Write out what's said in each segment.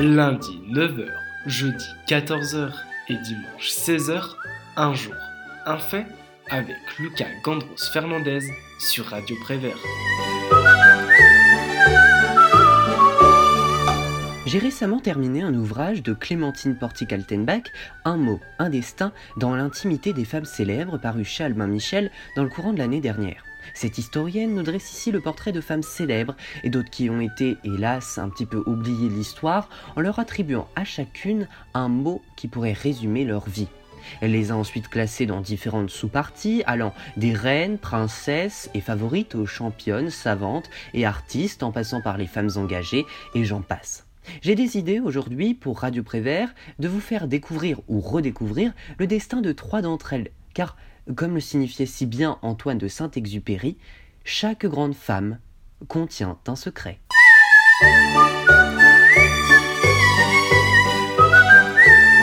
Lundi 9h, jeudi 14h et dimanche 16h, un jour, un fait avec Lucas Gandros Fernandez sur Radio Prévert. J'ai récemment terminé un ouvrage de Clémentine Portikaltenbach, Un mot, un destin, dans l'intimité des femmes célèbres, paru chez Albin Michel dans le courant de l'année dernière. Cette historienne nous dresse ici le portrait de femmes célèbres et d'autres qui ont été, hélas, un petit peu oubliées de l'histoire en leur attribuant à chacune un mot qui pourrait résumer leur vie. Elle les a ensuite classées dans différentes sous-parties, allant des reines, princesses et favorites aux championnes, savantes et artistes, en passant par les femmes engagées, et j'en passe. J'ai décidé aujourd'hui pour Radio Prévert de vous faire découvrir ou redécouvrir le destin de trois d'entre elles, car, comme le signifiait si bien Antoine de Saint-Exupéry, chaque grande femme contient un secret.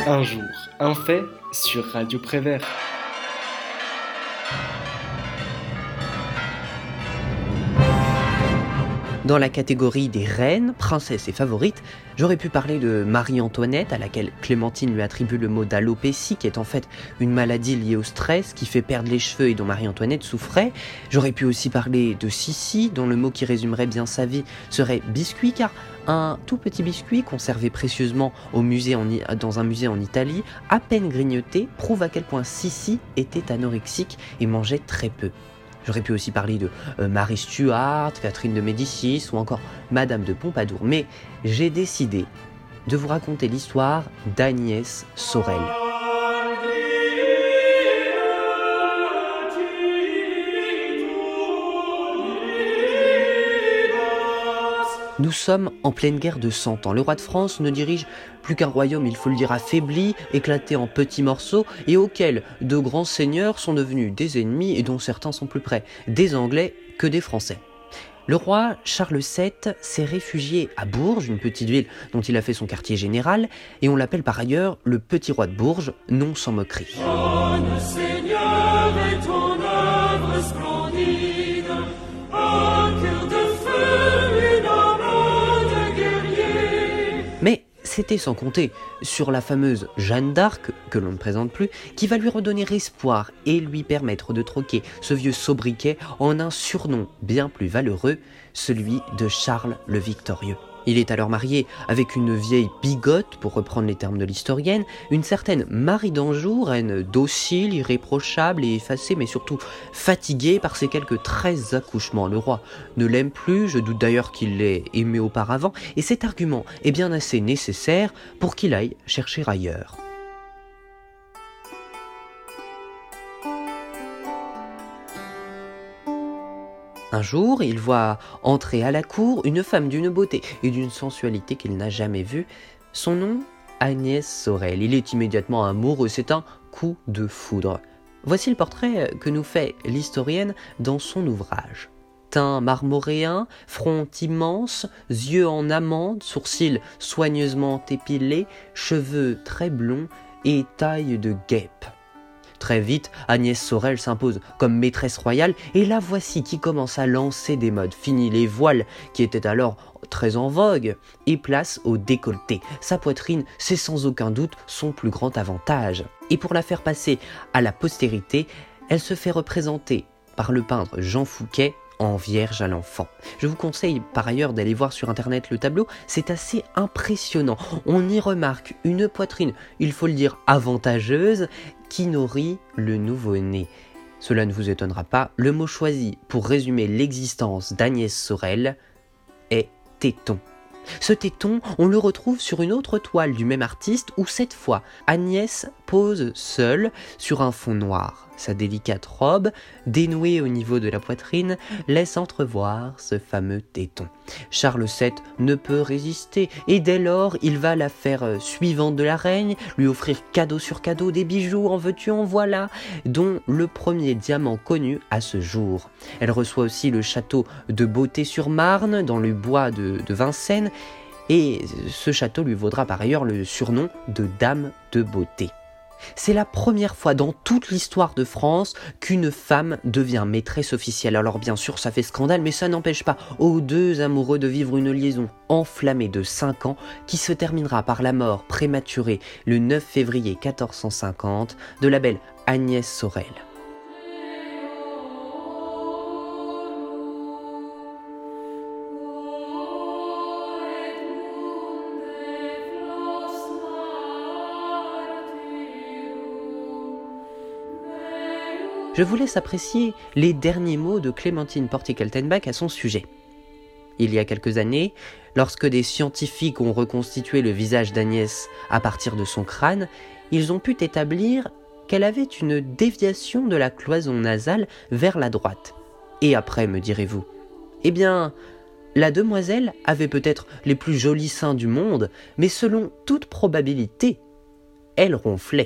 Un jour, un fait sur Radio Prévert. Dans la catégorie des reines, princesses et favorites, j'aurais pu parler de Marie-Antoinette, à laquelle Clémentine lui attribue le mot d'alopécie, qui est en fait une maladie liée au stress qui fait perdre les cheveux et dont Marie-Antoinette souffrait. J'aurais pu aussi parler de Sissi, dont le mot qui résumerait bien sa vie serait biscuit, car un tout petit biscuit conservé précieusement au musée dans un musée en Italie, à peine grignoté, prouve à quel point Sissi était anorexique et mangeait très peu. J'aurais pu aussi parler de euh, Marie Stuart, Catherine de Médicis ou encore Madame de Pompadour. Mais j'ai décidé de vous raconter l'histoire d'Agnès Sorel. Nous sommes en pleine guerre de Cent Ans. Le roi de France ne dirige plus qu'un royaume, il faut le dire, affaibli, éclaté en petits morceaux, et auquel de grands seigneurs sont devenus des ennemis et dont certains sont plus près des Anglais que des Français. Le roi Charles VII s'est réfugié à Bourges, une petite ville dont il a fait son quartier général, et on l'appelle par ailleurs le petit roi de Bourges, non sans moquerie. C'était sans compter sur la fameuse Jeanne d'Arc, que l'on ne présente plus, qui va lui redonner espoir et lui permettre de troquer ce vieux sobriquet en un surnom bien plus valeureux, celui de Charles le Victorieux. Il est alors marié avec une vieille bigote, pour reprendre les termes de l'historienne, une certaine Marie d'Anjou, reine docile, irréprochable et effacée, mais surtout fatiguée par ses quelques treize accouchements. Le roi ne l'aime plus, je doute d'ailleurs qu'il l'ait aimé auparavant, et cet argument est bien assez nécessaire pour qu'il aille chercher ailleurs. Un jour, il voit entrer à la cour une femme d'une beauté et d'une sensualité qu'il n'a jamais vue. Son nom, Agnès Sorel. Il est immédiatement amoureux, c'est un coup de foudre. Voici le portrait que nous fait l'historienne dans son ouvrage. Teint marmoréen, front immense, yeux en amande, sourcils soigneusement épilés, cheveux très blonds et taille de guêpe. Très vite, Agnès Sorel s'impose comme maîtresse royale et la voici qui commence à lancer des modes. Fini les voiles qui étaient alors très en vogue et place au décolleté. Sa poitrine, c'est sans aucun doute son plus grand avantage. Et pour la faire passer à la postérité, elle se fait représenter par le peintre Jean Fouquet en Vierge à l'enfant. Je vous conseille par ailleurs d'aller voir sur internet le tableau, c'est assez impressionnant. On y remarque une poitrine, il faut le dire, avantageuse, qui nourrit le nouveau-né? Cela ne vous étonnera pas, le mot choisi pour résumer l'existence d'Agnès Sorel est téton. Ce téton, on le retrouve sur une autre toile du même artiste où cette fois Agnès pose seule sur un fond noir. Sa délicate robe, dénouée au niveau de la poitrine, laisse entrevoir ce fameux téton. Charles VII ne peut résister et dès lors il va la faire suivante de la reine, lui offrir cadeau sur cadeau des bijoux en veux-tu en voilà, dont le premier diamant connu à ce jour. Elle reçoit aussi le château de Beauté-sur-Marne dans le bois de, de Vincennes et ce château lui vaudra par ailleurs le surnom de Dame de Beauté. C'est la première fois dans toute l'histoire de France qu'une femme devient maîtresse officielle. Alors bien sûr, ça fait scandale, mais ça n'empêche pas aux deux amoureux de vivre une liaison enflammée de 5 ans qui se terminera par la mort prématurée le 9 février 1450 de la belle Agnès Sorel. Je vous laisse apprécier les derniers mots de Clémentine Portikaltenbach à son sujet. Il y a quelques années, lorsque des scientifiques ont reconstitué le visage d'Agnès à partir de son crâne, ils ont pu établir qu'elle avait une déviation de la cloison nasale vers la droite. Et après, me direz-vous? Eh bien, la demoiselle avait peut-être les plus jolis seins du monde, mais selon toute probabilité, elle ronflait.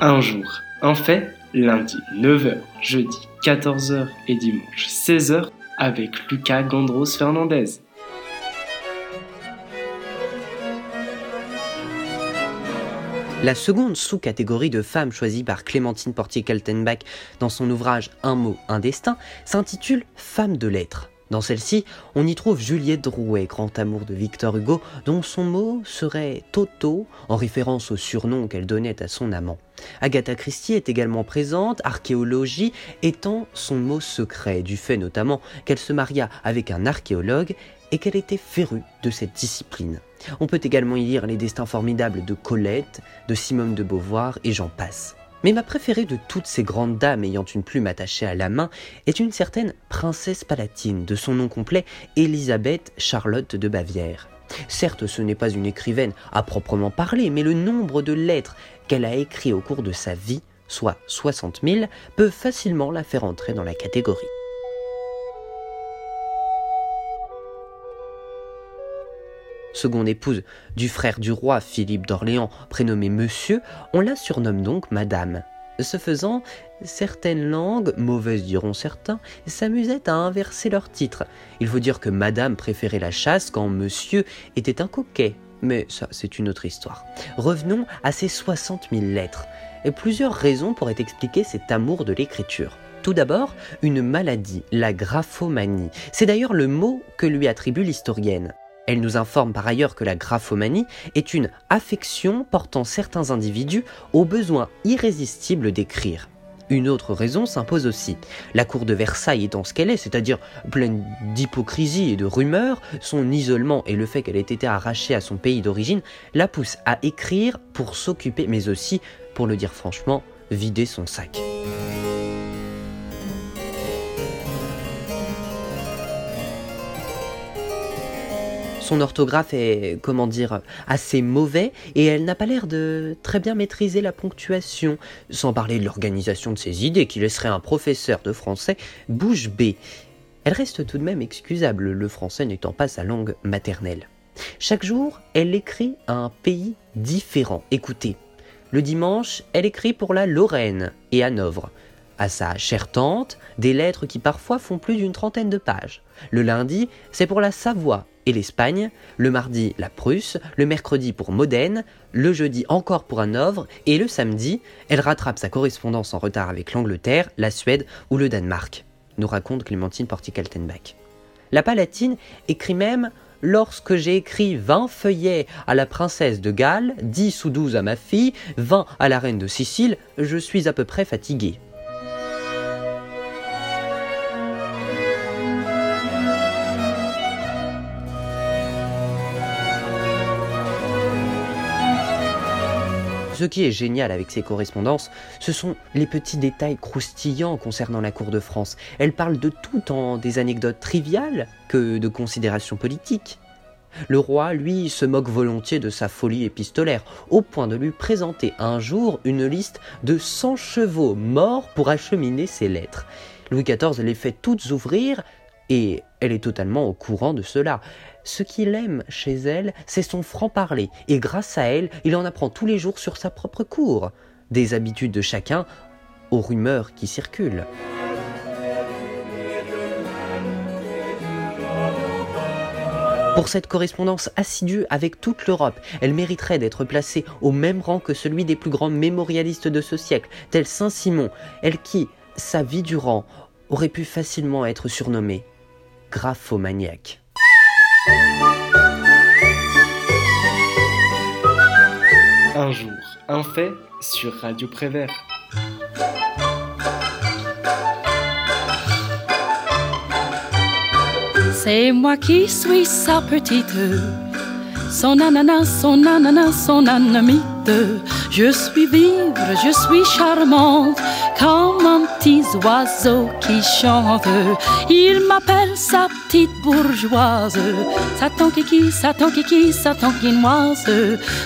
Un jour, en fait, lundi 9h, jeudi 14h et dimanche 16h avec Lucas Gandros Fernandez. La seconde sous-catégorie de femmes choisie par Clémentine Portier-Kaltenbach dans son ouvrage Un mot, un destin s'intitule Femme de lettres. Dans celle-ci, on y trouve Juliette Drouet, grand amour de Victor Hugo, dont son mot serait Toto, en référence au surnom qu'elle donnait à son amant. Agatha Christie est également présente, archéologie étant son mot secret, du fait notamment qu'elle se maria avec un archéologue et qu'elle était férue de cette discipline. On peut également y lire les destins formidables de Colette, de Simone de Beauvoir et j'en passe. Mais ma préférée de toutes ces grandes dames ayant une plume attachée à la main est une certaine princesse palatine, de son nom complet Élisabeth Charlotte de Bavière. Certes, ce n'est pas une écrivaine à proprement parler, mais le nombre de lettres qu'elle a écrites au cours de sa vie, soit 60 000, peut facilement la faire entrer dans la catégorie. Seconde épouse du frère du roi Philippe d'Orléans, prénommé Monsieur, on la surnomme donc Madame. Ce faisant, certaines langues, mauvaises diront certains, s'amusaient à inverser leur titre. Il faut dire que Madame préférait la chasse quand Monsieur était un coquet. Mais ça, c'est une autre histoire. Revenons à ces 60 000 lettres. Et plusieurs raisons pourraient expliquer cet amour de l'écriture. Tout d'abord, une maladie, la graphomanie. C'est d'ailleurs le mot que lui attribue l'historienne. Elle nous informe par ailleurs que la graphomanie est une affection portant certains individus au besoin irrésistible d'écrire. Une autre raison s'impose aussi. La cour de Versailles étant ce qu'elle est, c'est-à-dire pleine d'hypocrisie et de rumeurs, son isolement et le fait qu'elle ait été arrachée à son pays d'origine la poussent à écrire pour s'occuper, mais aussi, pour le dire franchement, vider son sac. Son orthographe est, comment dire, assez mauvais et elle n'a pas l'air de très bien maîtriser la ponctuation, sans parler de l'organisation de ses idées qui laisserait un professeur de français bouche bée. Elle reste tout de même excusable, le français n'étant pas sa langue maternelle. Chaque jour, elle écrit à un pays différent. Écoutez, le dimanche, elle écrit pour la Lorraine et Hanovre à sa chère tante des lettres qui parfois font plus d'une trentaine de pages. Le lundi, c'est pour la Savoie et l'Espagne, le mardi la Prusse, le mercredi pour Modène, le jeudi encore pour Hanovre, et le samedi, elle rattrape sa correspondance en retard avec l'Angleterre, la Suède ou le Danemark, nous raconte Clémentine Portikaltenbach. La Palatine écrit même Lorsque j'ai écrit 20 feuillets à la princesse de Galles, 10 ou 12 à ma fille, 20 à la reine de Sicile, je suis à peu près fatigué. Ce qui est génial avec ces correspondances, ce sont les petits détails croustillants concernant la cour de France. Elle parle de tout en des anecdotes triviales que de considérations politiques. Le roi, lui, se moque volontiers de sa folie épistolaire, au point de lui présenter un jour une liste de 100 chevaux morts pour acheminer ses lettres. Louis XIV les fait toutes ouvrir, et elle est totalement au courant de cela. Ce qu'il aime chez elle, c'est son franc-parler, et grâce à elle, il en apprend tous les jours sur sa propre cour, des habitudes de chacun aux rumeurs qui circulent. Pour cette correspondance assidue avec toute l'Europe, elle mériterait d'être placée au même rang que celui des plus grands mémorialistes de ce siècle, tel Saint-Simon, elle qui, sa vie durant, aurait pu facilement être surnommée graphomaniaque. Un jour, un fait sur Radio Prévert. C'est moi qui suis sa petite, son ananas, son ananas, son anamite. Je suis vive, je suis charmante, comme un petit oiseau qui chante. Il m'appelle sa petite bourgeoise, Satan kiki, Satan kiki, Satan quinoise.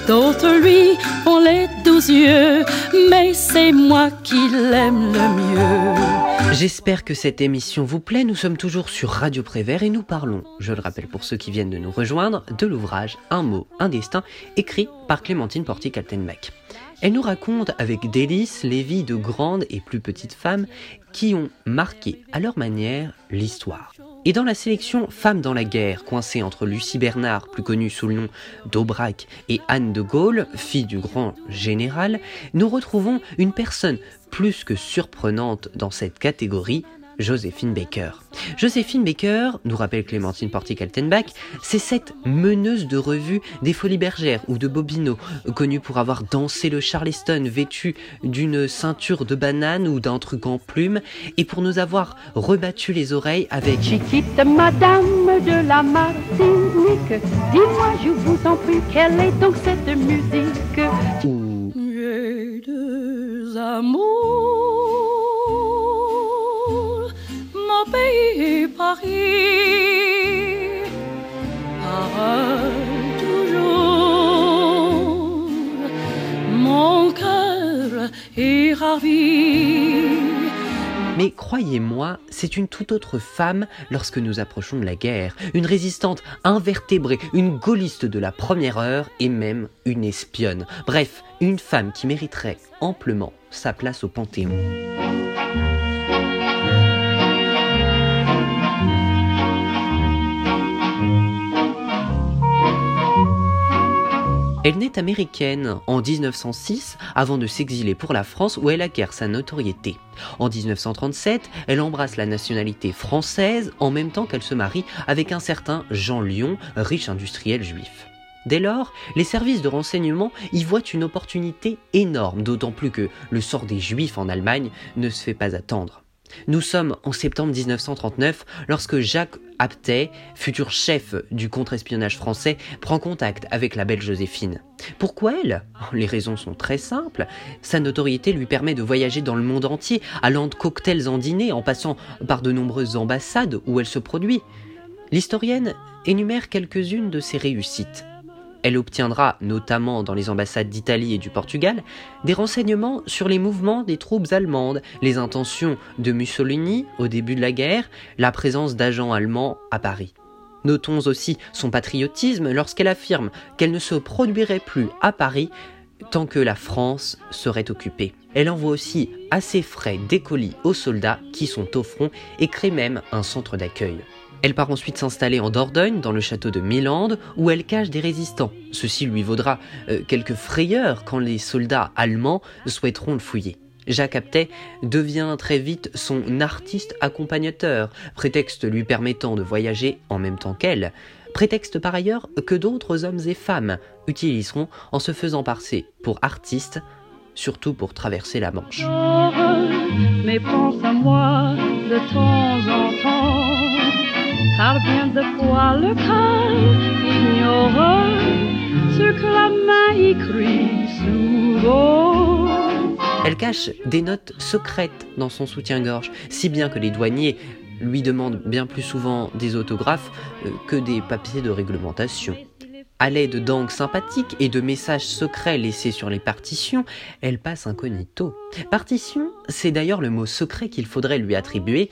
D'autres lui ont les douze yeux, mais c'est moi qui l'aime le mieux. J'espère que cette émission vous plaît. Nous sommes toujours sur Radio Prévert et nous parlons, je le rappelle pour ceux qui viennent de nous rejoindre, de l'ouvrage Un mot, un destin, écrit par Clémentine Porty-Kaltenbach. Elle nous raconte avec délice les vies de grandes et plus petites femmes qui ont marqué à leur manière l'histoire. Et dans la sélection Femmes dans la guerre, coincée entre Lucie Bernard, plus connue sous le nom d'Aubrac, et Anne de Gaulle, fille du grand général, nous retrouvons une personne plus que surprenante dans cette catégorie, Joséphine Baker. Joséphine Baker, nous rappelle Clémentine Porty-Kaltenbach, c'est cette meneuse de revue des Folies Bergères ou de Bobino, connue pour avoir dansé le Charleston vêtue d'une ceinture de banane ou d'un truc en plume, et pour nous avoir rebattu les oreilles avec Chiquite madame de la Martinique, dis-moi je vous en prie, quelle est donc cette musique? Ou J'ai deux amours, Mais croyez-moi, c'est une toute autre femme lorsque nous approchons de la guerre. Une résistante invertébrée, une gaulliste de la première heure et même une espionne. Bref, une femme qui mériterait amplement sa place au Panthéon. Elle naît américaine en 1906 avant de s'exiler pour la France où elle acquiert sa notoriété. En 1937, elle embrasse la nationalité française en même temps qu'elle se marie avec un certain Jean Lyon, riche industriel juif. Dès lors, les services de renseignement y voient une opportunité énorme, d'autant plus que le sort des juifs en Allemagne ne se fait pas attendre. Nous sommes en septembre 1939 lorsque Jacques Aptet, futur chef du contre-espionnage français, prend contact avec la belle Joséphine. Pourquoi elle? Les raisons sont très simples. Sa notoriété lui permet de voyager dans le monde entier, allant de cocktails en dîner en passant par de nombreuses ambassades où elle se produit. L'historienne énumère quelques-unes de ses réussites. Elle obtiendra, notamment dans les ambassades d'Italie et du Portugal, des renseignements sur les mouvements des troupes allemandes, les intentions de Mussolini au début de la guerre, la présence d'agents allemands à Paris. Notons aussi son patriotisme lorsqu'elle affirme qu'elle ne se produirait plus à Paris tant que la France serait occupée. Elle envoie aussi à ses frais des colis aux soldats qui sont au front et crée même un centre d'accueil. Elle part ensuite s'installer en Dordogne, dans le château de Mélande, où elle cache des résistants. Ceci lui vaudra euh, quelques frayeurs quand les soldats allemands souhaiteront le fouiller. Jacques Aptet devient très vite son artiste accompagnateur, prétexte lui permettant de voyager en même temps qu'elle, prétexte par ailleurs que d'autres hommes et femmes utiliseront en se faisant passer pour artistes, surtout pour traverser la Manche. Elle cache des notes secrètes dans son soutien-gorge, si bien que les douaniers lui demandent bien plus souvent des autographes euh, que des papiers de réglementation. À l'aide d'angles sympathiques et de messages secrets laissés sur les partitions, elle passe incognito. Partition, c'est d'ailleurs le mot secret qu'il faudrait lui attribuer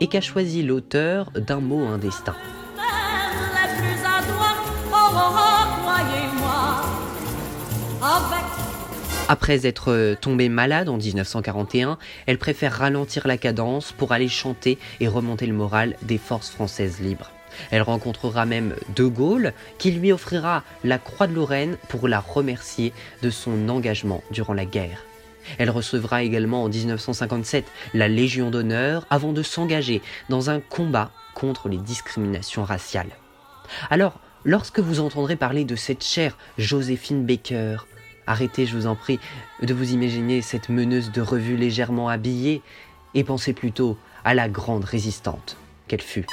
et qu'a choisi l'auteur d'un mot un destin. La plus adroite, oh, oh, oh, Après être tombée malade en 1941, elle préfère ralentir la cadence pour aller chanter et remonter le moral des forces françaises libres. Elle rencontrera même De Gaulle qui lui offrira la Croix de Lorraine pour la remercier de son engagement durant la guerre. Elle recevra également en 1957 la Légion d'honneur avant de s'engager dans un combat contre les discriminations raciales. Alors, lorsque vous entendrez parler de cette chère Joséphine Baker, arrêtez, je vous en prie, de vous imaginer cette meneuse de revue légèrement habillée et pensez plutôt à la grande résistante qu'elle fut?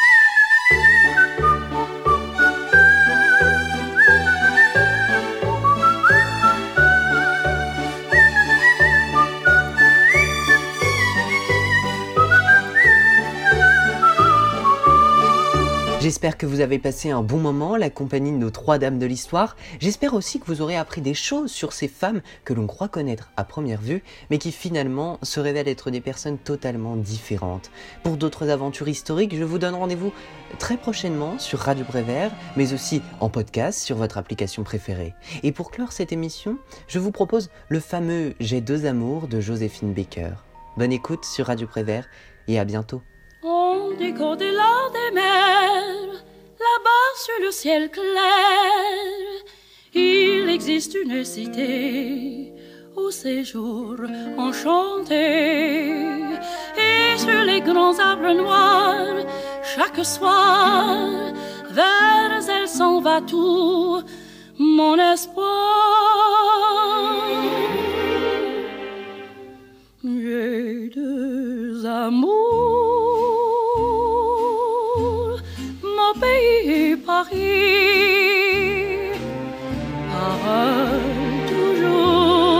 J'espère que vous avez passé un bon moment la compagnie de nos trois dames de l'histoire. J'espère aussi que vous aurez appris des choses sur ces femmes que l'on croit connaître à première vue, mais qui finalement se révèlent être des personnes totalement différentes. Pour d'autres aventures historiques, je vous donne rendez-vous très prochainement sur Radio Prévert, mais aussi en podcast sur votre application préférée. Et pour clore cette émission, je vous propose le fameux J'ai deux amours de Joséphine Baker. Bonne écoute sur Radio Prévert et à bientôt. Dit qu'au-delà des mers, là-bas sur le ciel clair, il existe une cité au séjour enchanté. Et sur les grands arbres noirs, chaque soir, vers elle s'en va tout mon espoir. J'ai deux amours. Pareil toujours,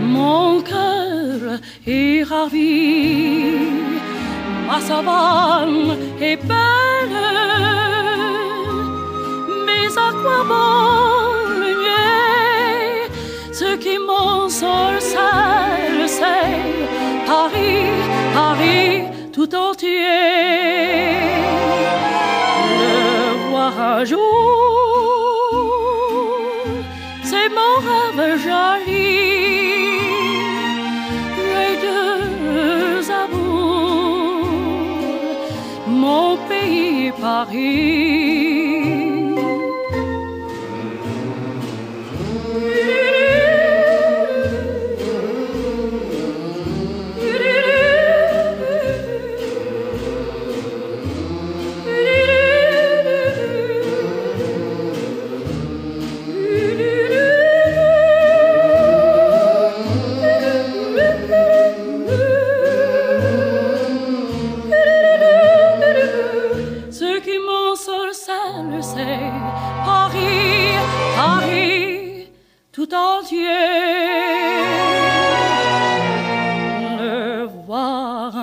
mon cœur est ravi, ma savane est belle, mais à quoi bon ce qui m'en sorcelle, c'est Paris, Paris tout entier. Pays grands yeux, le voir